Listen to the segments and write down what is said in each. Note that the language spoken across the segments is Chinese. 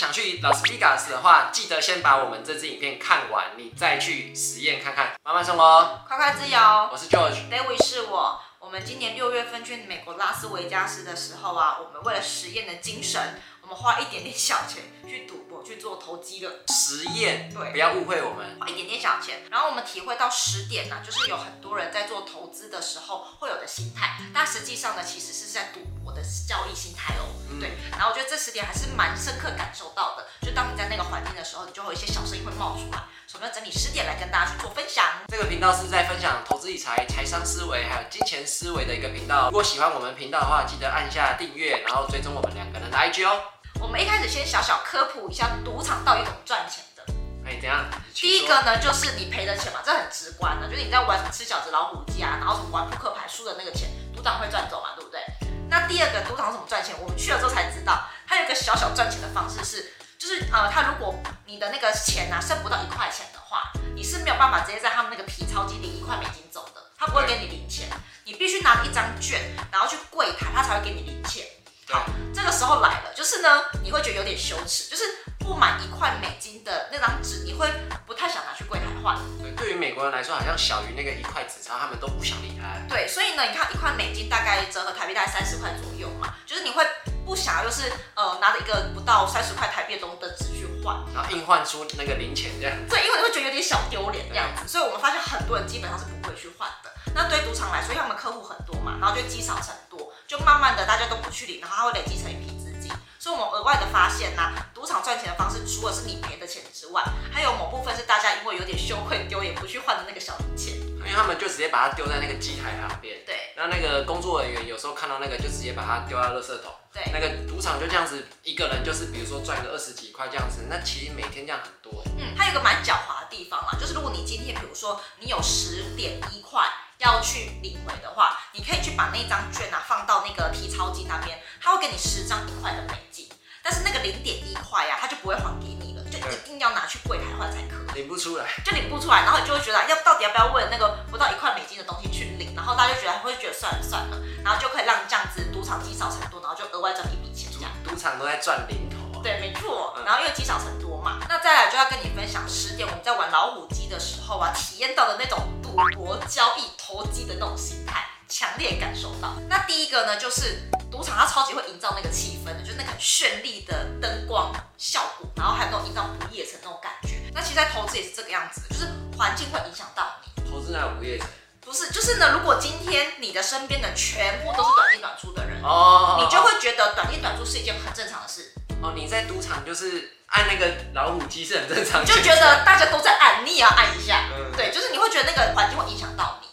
想去拉斯维加斯的话，记得先把我们这支影片看完，你再去实验看看。慢慢生活，快快自由。我是 George，David 是我。我们今年六月份去美国拉斯维加斯的时候啊，我们为了实验的精神，我们花一点点小钱去赌博去做投机的。实验，对，不要误会我们，花一点点小钱，然后我们体会到十点呢、啊，就是有很多人在做投资的时候会有的心态，但实际上呢，其实是在赌博的交易心态哦。嗯、对，然后我觉得这十点还是蛮深刻感受到的，就当你在那个环境的时候，你就会有一些小声音会冒出来。我们要整理十点来跟大家去做分享。这个频道是在分享投资理财、财商思维还有金钱思维的一个频道。如果喜欢我们频道的话，记得按下订阅，然后追踪我们两个人的 IG 哦。我们一开始先小小科普一下赌场到底怎么赚钱的。哎，怎样？第一个呢，就是你赔的钱嘛，这很直观的，就是你在玩吃饺子、老虎机啊，然后什么玩扑克牌输的那个钱，赌场会赚走嘛，对不对？那第二个赌场怎么赚钱？我们去了之后才知道，它有一个小小赚钱的方式是。就是呃，它如果你的那个钱啊剩不到一块钱的话，你是没有办法直接在他们那个皮钞机领一块美金走的，他不会给你零钱，你必须拿一张券，然后去柜台，他才会给你零钱。好，这个时候来了，就是呢，你会觉得有点羞耻，就是不满一块美金的那张纸，你会不太想拿去柜台换。对，对于美国人来说，好像小于那个一块纸钞，他们都不想理他。对，所以呢，你看一块美金大概折合台币大概三十块左右嘛，就是你会。不想要就是呃拿着一个不到三十块台币的东的纸去换，然后硬换出那个零钱这样。对，因为你会觉得有点小丢脸这样子，所以我们发现很多人基本上是不会去换的。那对赌场来说，因为他们客户很多嘛，然后就积少成多，就慢慢的大家都不去领，然后它会累积成一批资金。所以我们额外的发现呢、啊，赌场赚钱的方式除了是你赔的钱之外，还有某部分是大家因为有点羞愧丢也不去换的那个小零钱，因为他们就直接把它丢在那个机台旁边。对，然后那个工作人员有时候看到那个就直接把它丢到垃圾桶。对，那个赌场就这样子，一个人就是比如说赚个二十几块这样子，那其实每天这样很多。嗯，它有一个蛮狡猾的地方啦，就是如果你今天比如说你有十点一块要去领回的话，你可以去把那张券啊放到那个提操机那边，他会给你十张一块的美金，但是那个零点一块呀，他就不会还给你了，就一定要拿去柜台换才可以。领不出来，就领不出来，然后你就会觉得要到底要不要为了那个不到一块美金的东西去领，然后大家就觉得会觉得算了算了，然后就可以让这样子赌场积少成多，然后就额外赚一笔钱这样。赌场都在赚零头。对，没错。然后因为积少成多嘛，那再来就要跟你分享十点我们在玩老虎机的时候啊，体验到的那种赌博交易的那种心态，强烈感受到。那第一个呢，就是赌场它超级会营造那个气氛的，就是那个很绚丽的灯光效果，然后还有那种营造不夜城那种感觉。那其实，在投资也是这个样子的，就是环境会影响到你。投资哪有不夜城？不是，就是呢，如果今天你的身边的全部都是短进短出的人，哦，你就会觉得短进短出是一件很正常的事。哦，你在赌场就是按那个老虎机是很正常就觉得大家都在按，你也要按一下。嗯，对，就是你会觉得那个环境会影响到你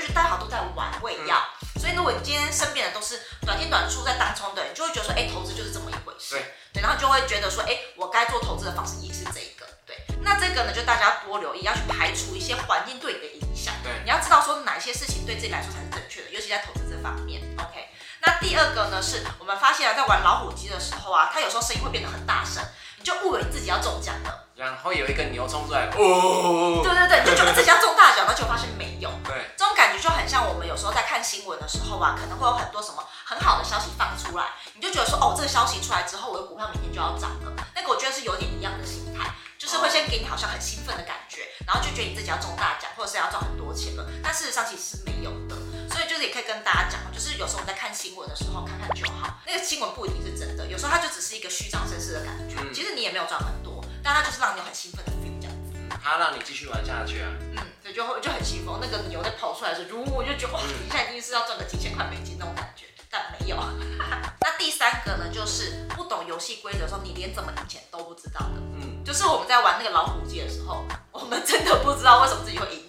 就觉得大家好像都在玩，我也要。嗯、所以如果你今天身边的都是短进短出在当冲的人，就会觉得说，哎、欸，投资就是这么一回事。对，对，然后就会觉得说，哎、欸，我该做投资的方式也是这一个。对，那这个呢，就大家要多留意，要去排除一些环境对你的影响。对，你要知道说哪些事情对自己来说才是正确的，尤其在投资这方面。OK。那第二个呢，是我们发现啊，在玩老虎机的时候啊，它有时候声音会变得很大声，你就误以为自己要中奖了，然后有一个牛冲出来，哦，对对对，你就觉得自己要中大奖，那就发现没有。对，这种感觉就很像我们有时候在看新闻的时候吧，可能会有很多什么很好的消息放出来，你就觉得说，哦，这个消息出来之后，我的股票明天就要涨了。那个我觉得是有点一样的心态，就是会先给你好像很兴奋的感觉，然后就觉得你自己要中大奖，或者是要赚很多钱了，但事实上其实是没有的。也可以跟大家讲，就是有时候我们在看新闻的时候看看就好，那个新闻不一定是真的，有时候它就只是一个虚张声势的感觉，其实你也没有赚很多，但它就是让你很兴奋的 feel 这样子，嗯，它让你继续玩下去啊，嗯，对，就会就很兴奋，那个牛在跑出来的时候，如我就觉得哇，你现在一定是要赚个几千块美金那种感觉，但没有。那第三个呢，就是不懂游戏规则的时候，你连怎么赢钱都不知道的，嗯，就是我们在玩那个老虎机的时候，我们真的不知道为什么自己会赢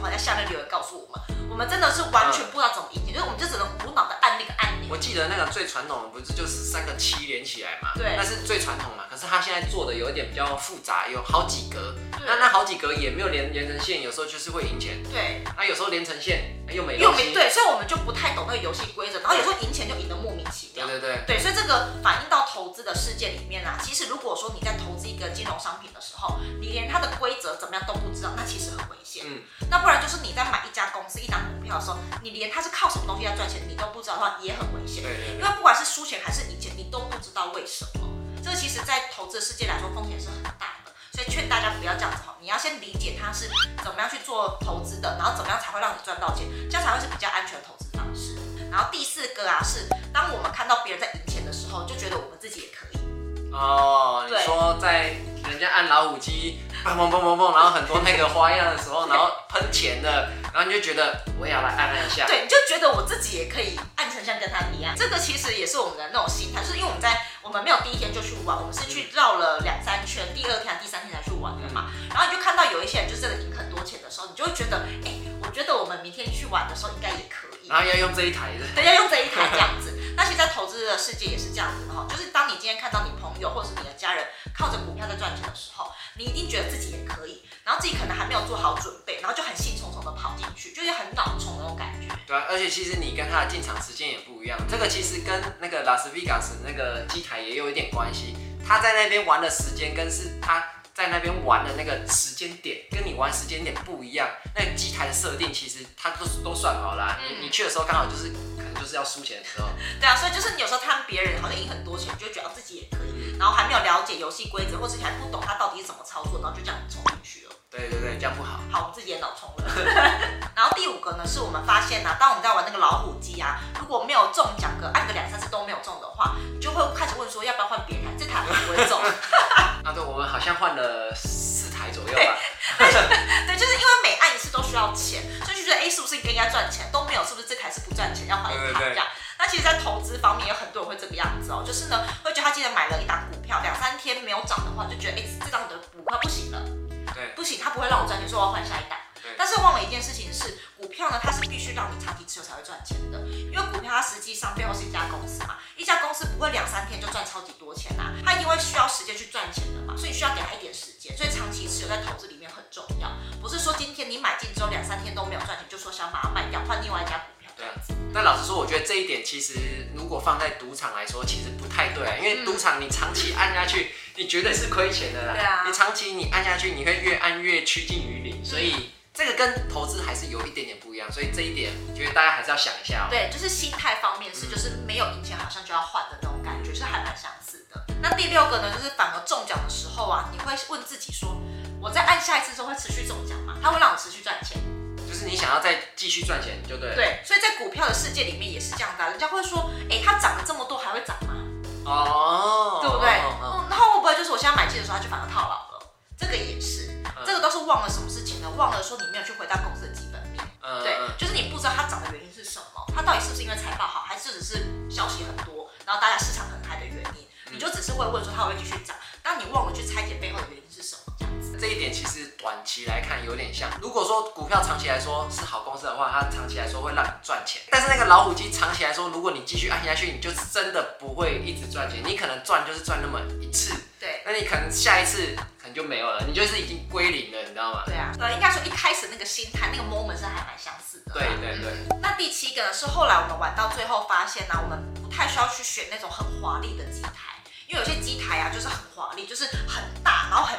的话，在下面留言告诉我们。我们真的是完全不知道怎么赢钱，就是我们就只能无脑的按那个按钮，我记得那个最传统的不是就是三个七连起来嘛？对，那是最传统嘛。可是他现在做的有一点比较复杂，有好几格。那那好几格也没有连连成线，有时候就是会赢钱。对，那有时候连成线又没又没对，所以我们就不太懂那个游戏规则，然后有时候赢钱就赢得莫名其妙。对对对。对，所以这个反映到投资的世界里面啊，其实如果说你在投资一个金融商品的时候，你连它的规则怎么样都不知道，那其实很危险。嗯。那不然就是你在买一家公司一档股票的时候，你连它是靠什么东西在赚钱，你都不知道的话，也很危险。对对。因为不管是输钱还是赢钱，你都不知道为什么。这个其实，在投资的世界来说，风险是很大的。所以劝大家不要这样子哈，你要先理解它是怎么样去做投资的，然后怎么样才会让你赚到钱，这样才会是比较安全的投资方式。然后第哦，你说在人家按老虎机，砰砰砰砰砰，然后很多那个花样的时候，然后喷钱的，然后你就觉得我也要来按按一下。对，你就觉得我自己也可以按成像跟他一样。这个其实也是我们的那种心态，就是因为我们在我们没有第一天就去玩，我们是去绕了两三圈，第二天、第三天才去玩的嘛。然后你就看到有一些人就真的赢很多钱的时候，你就会觉得，哎，我觉得我们明天去玩的时候应该也可以。然后要用这一台的。对，要用这一台这样子。在投资的世界也是这样子的哈，就是当你今天看到你朋友或者是你的家人靠着股票在赚钱的时候，你一定觉得自己也可以，然后自己可能还没有做好准备，然后就很兴冲冲的跑进去，就是很脑冲的那种感觉。对啊，而且其实你跟他的进场时间也不一样，这个其实跟那个拉斯维加斯那个机台也有一点关系。他在那边玩的时间跟是他在那边玩的那个时间点，跟你玩时间点不一样。那个机台的设定其实他都都算好了，你你去的时候刚好就是。就是要输钱的时候，对啊，所以就是你有时候看别人好像赢很多钱，你就觉得自己也可以，然后还没有了解游戏规则，或者你还不懂他到底是怎么操作，然后就这样冲进去了。对对对，这样不好。好，我们自己也脑充了。然后第五个呢，是我们发现呢、啊，当我们在玩那个老虎机啊，如果没有中奖个按个两三次都没有中的话，你就会开始问说要不要换别台，这台会不会中？啊，对，我们好像换了四台左右吧。对，就是因为每按一次都需要钱，所以就觉得哎，是不是应该赚钱都没有，是不是这台是不赚钱，要还一台这样？那其实，在投资方面有很多人会这个样子哦，就是呢，会觉得他今天买了一档股票，两三天没有涨的话，就觉得哎，这档的股票不行了，对，不行，他不会让我赚钱，说我要换下一档。但是忘了一件事情是，股票呢，它是必须让你长期持有才会赚钱的，因为股票它实际上背后是一家公司嘛，一家公司不会两三天就赚超级多钱呐、啊，它因为需要时间去赚钱的嘛，所以需要给他一点时间，所以长期持有在投资里面很重要，今天你买进之后两三天都没有赚钱，就说想把它卖掉换另外一家股票这样子。但老实说，我觉得这一点其实如果放在赌场来说，其实不太对啊，因为赌场你长期按下去，你绝对是亏钱的啦。对啊。你长期你按下去，你会越按越趋近于零，所以。这个跟投资还是有一点点不一样，所以这一点觉得大家还是要想一下哦。对，就是心态方面是，就是没有赢钱好像就要换的那种感觉，是还蛮相似的。那第六个呢，就是反而中奖的时候啊，你会问自己说，下一次之后会持续中奖吗？它会让我持续赚钱？就是你想要再继续赚钱就对了。对，所以在股票的世界里面也是这样的，人家会说，哎，它涨了这么多还会涨吗？哦，对不对？哦哦哦、然后会不会就是我现在买进的时候它就反而套牢了？这个也是。这个都是忘了什么事情呢？忘了说你没有去回到公司的基本面，嗯、对，就是你不知道它涨的原因是什么，它到底是不是因为财报好，还是只是消息很多，然后大家市场很嗨的原因？你就只是会问说它会不会继续涨，但你忘了去拆解背后的原因点其实短期来看有点像，如果说股票长期来说是好公司的话，它长期来说会让你赚钱。但是那个老虎机长期来说，如果你继续按下去，你就真的不会一直赚钱，你可能赚就是赚那么一次，对，那你可能下一次可能。就没有了，你就是已经归零了，你知道吗？对啊，对，应该说一开始那个心态，那个 moment 是还蛮相似的。对对对。那第七个呢，是后来我们玩到最后发现呢、啊，我们不太需要去选那种很华丽的机台，因为有些机台啊就是很华丽，就是很大，然后很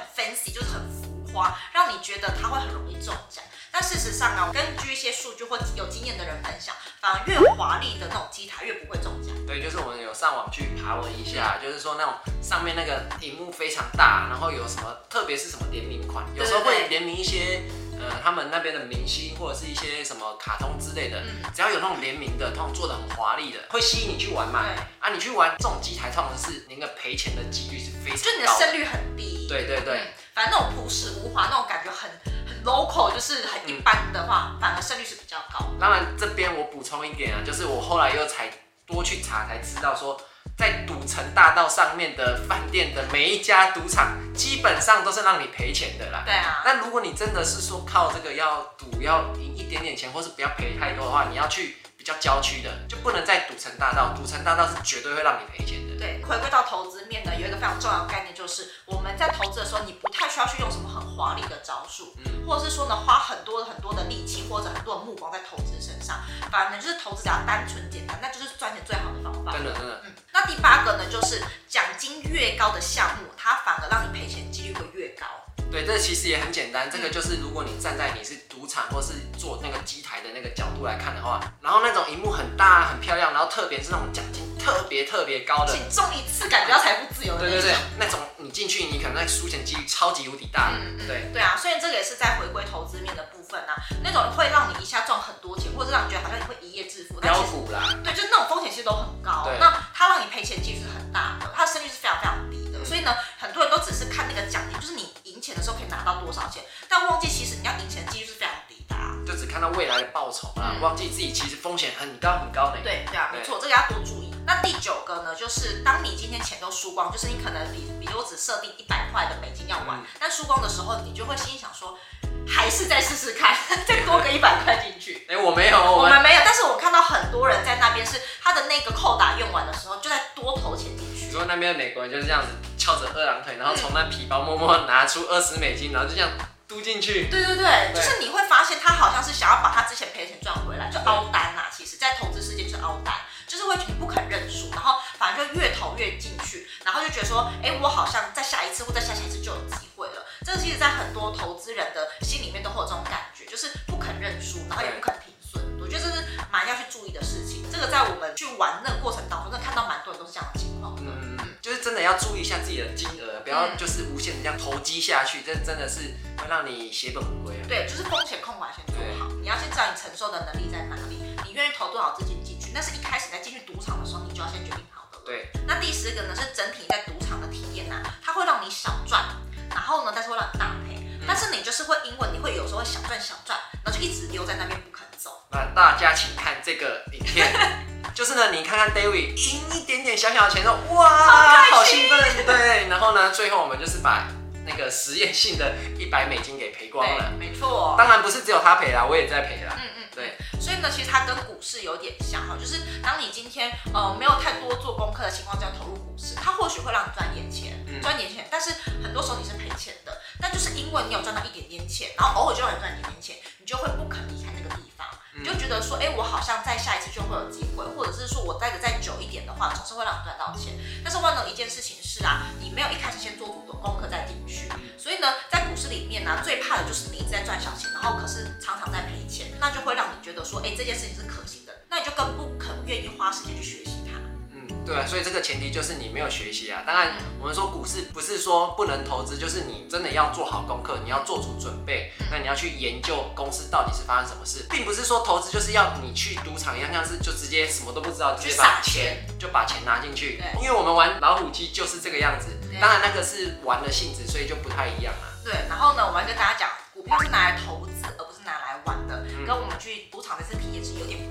很浮夸，让你觉得它会很容易中奖。但事实上呢，根据一些数据或有经验的人分享，反而越华丽的那种机台越不会中奖。对，就是我们有上网去爬文一下，就是说那种上面那个屏幕非常大，然后有什么，特别是什么联名款，有时候会联名一些呃他们那边的明星或者是一些什么卡通之类的，嗯、只要有那种联名的，通常做的很华丽的，会吸引你去玩嘛。对啊，你去玩这种机台，通常是那个赔钱的几率是非常高的，就你的胜率很低。对对对，嗯、反正那种朴实无华那种感觉很很。local 就是很一般的话，嗯、反而胜率是比较高。当然，这边我补充一点啊，就是我后来又才多去查才知道说，在赌城大道上面的饭店的每一家赌场，基本上都是让你赔钱的啦。对啊。那如果你真的是说靠这个要赌要赢一点点钱，或是不要赔太多的话，你要去比较郊区的，就不能在赌城大道，赌城大道是绝对会让你赔钱的。对，回归到投资面呢，有一个非常重要的概念，就是我们在投资的时候，你不太需要去用什么很华丽的招数，嗯，或者是说呢，花很多很多的力气或者很多的目光在投资身上，反而呢就是投资只要单纯简单，那就是赚钱最好的方法。真的真的。嗯，那第八个呢，就是奖金越高的项目，它反而让你赔钱几率会越高。对，这其实也很简单。这个就是如果你站在你是赌场或是做那个机台的那个角度来看的话，然后那种荧幕很大很漂亮，然后特别是那种奖金特别特别高的，中一次感觉到财富自由的那种。对对对，那种你进去你可能那输钱几率超级无敌大。嗯嗯。对对啊，所以这个也是在回归投资面的部分啊，那种会让你一下赚很多钱，或者让你觉得好像你会一夜致富。飙股啦。对，就那种风险其实都很高。对。那它让你赔钱几率是很大的，它的胜率是非常非常低的。所以呢，很多人都只是看那个奖金，就是你。时候可以拿到多少钱，但忘记其实你要赢钱的几率是非常低的，啊，就只看到未来的报酬啊，嗯、忘记自己其实风险很高很高的。对对啊，没错，这个要多注意。那第九个呢，就是当你今天钱都输光，就是你可能比比如我只设定一百块的美金要玩，嗯、但输光的时候，你就会心想说，还是再试试看，再多个一百块进去。哎、欸，我没有，我们没有，但是我看到很多人在那边是他的那个扣打用完的时候，就在多投钱进去。你说那边的美国人就是这样子。翘着二郎腿，然后从那皮包默默拿出二十美金，然后就这样嘟进去。对对对，就是你会发现他好像是想要把他之前赔钱赚回来，就凹单呐、啊。其实，在投资世界就是凹单，就是会你不肯认输，然后反正就越投越进去，然后就觉得说，哎，我好像再下一次或再下下一次就有机会了。这个其实，在很多投资人的心里面都会有这种感觉，就是不肯认输，然后也不肯停损。我觉得这是蛮要去注意的事情。这个在我们去玩那个过程当中，真的看到蛮多人都是这样的情况。嗯。就是真的要注意一下自己的金额，不要就是无限的这样投机下去，这真的是会让你血本无归啊。对，就是风险控管先做好，你要先知道你承受的能力在哪里，你愿意投多少资金进去，那是一开始在进去赌场的时候，你就要先决定好的。对。那第十个呢是整体在赌场的体验啊，它会让你小赚，然后呢，但是会让你大赔，嗯、但是你就是会因为你会有时候会小赚小赚，然后就一直留在那边不肯走。那大家请看这个影片。就是呢，你看看 David 赢一点点小小的钱，说哇，好兴奋，对。然后呢，最后我们就是把那个实验性的一百美金给赔光了。没错，当然不是只有他赔啦，我也在赔啦。嗯嗯，对。所以呢，其实它跟股市有点像哈，就是当你今天呃没有太多做功课的情况下投入股市，它或许会让你赚点钱，赚点钱，但是很多时候你是赔钱的。但就是因为你有赚到一点点钱，然后偶尔就让你赚一点点钱，你就会不肯离开那。你就觉得说，哎、我好像再下一次就会有机会，或者是说我待的再久一点的话，总是会让你赚到钱。但是万能一件事情是啊，你没有一开始先做足的功课再进去，所以呢，在股市里面呢、最怕的就是你一直在赚小钱，然后可是常常在赔钱，那就会让你觉得说，哎、这件事情是可行的，那你就更不肯愿意花时间去学习。对啊，所以这个前提就是你没有学习啊。当然，我们说股市不是说不能投资，就是你真的要做好功课，你要做足准备。那你要去研究公司到底是发生什么事，并不是说投资就是要你去赌场一样，像是就直接什么都不知道，直接把钱就把钱拿进去。因为我们玩老虎机就是这个样子。当然，那个是玩的性质，所以就不太一样了。对，然后呢，我们跟大家讲，股票是拿来投资，而不是拿来玩的，跟我们去赌场的这体验是有点。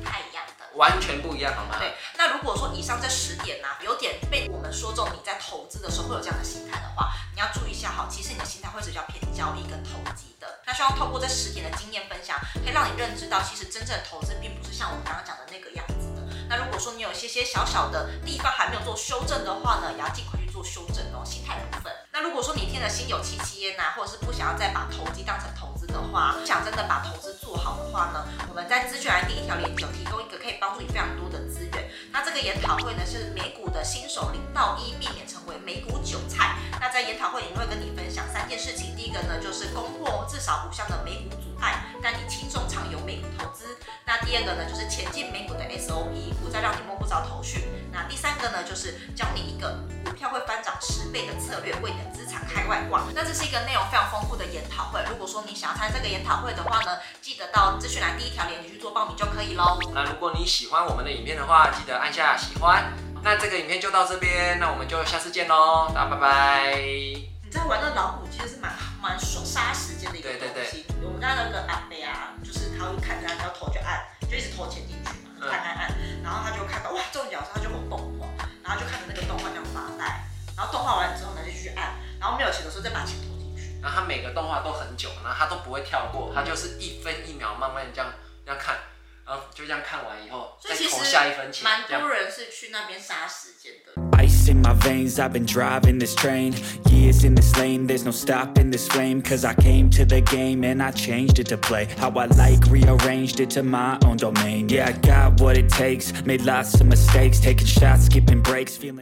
完全不一样，好吗？对，那如果说以上这十点呢、有点被我们说中，你在投资的时候会有这样的心态的话，你要注意一下哈。其实你的心态会是比较偏交易跟投机的。那希望透过这十点的经验分享，可以让你认知到，其实真正的投资并不是像我们刚刚讲的那个样子的。那如果说你有一些些小小的地方还没有做修正的话呢，也要尽快去做修正哦，心态的部分。那如果说你听了心有戚戚焉呐，或者是不想要再把投机当成投的话，想真的把投资做好的话呢，我们在资讯栏第一条链接有提供一个可以帮助你非常多的资源。那这个研讨会呢，是美股的新手零到一，避免成为美股韭菜。那在研讨会里面会跟你分享三件事情，第一个呢就是攻破至少五项的美股阻碍，带你轻松畅游美股投资。那第二个呢就是前进美股的 SOP，不再让你摸不着头绪。那第三个呢就是教你一个股票会翻涨十倍的策略，为你的开外挂。那这是一个内容非常丰富的研讨会，如果说你想要参加这个研讨会的话呢，记得到资讯栏第一条链接去做报名就可以喽。那如果你喜欢我们的影片的话，记得按下喜欢。那这个影片就到这边，那我们就下次见喽，大家拜拜。你在玩那老虎，其实是蛮蛮爽杀时间的一个东西。对对对。我们家那个阿伯啊，就是他会看着他要头就按，就一直投钱进去嘛，按按按，然后他就看到哇中奖，他就很动画，然后就看着那个动画这样发呆，然后动画完之后呢就继续按，然后没有钱的时候再把钱投进去。然后他每个动画都很久，然后他都不会跳过，他就是一分一秒慢慢这样这样看，然后。就这样看完以后所以其实再投下一分钱，蛮多人是去那边杀时间的。Ice in my veins, I've been driving this train. Years in this lane, there's no stopping this flame. Cause I came to the game and I changed it to play how I like, rearranged it to my own domain. Yeah, I got what it takes, made lots of mistakes, taking shots, skipping breaks, feeling.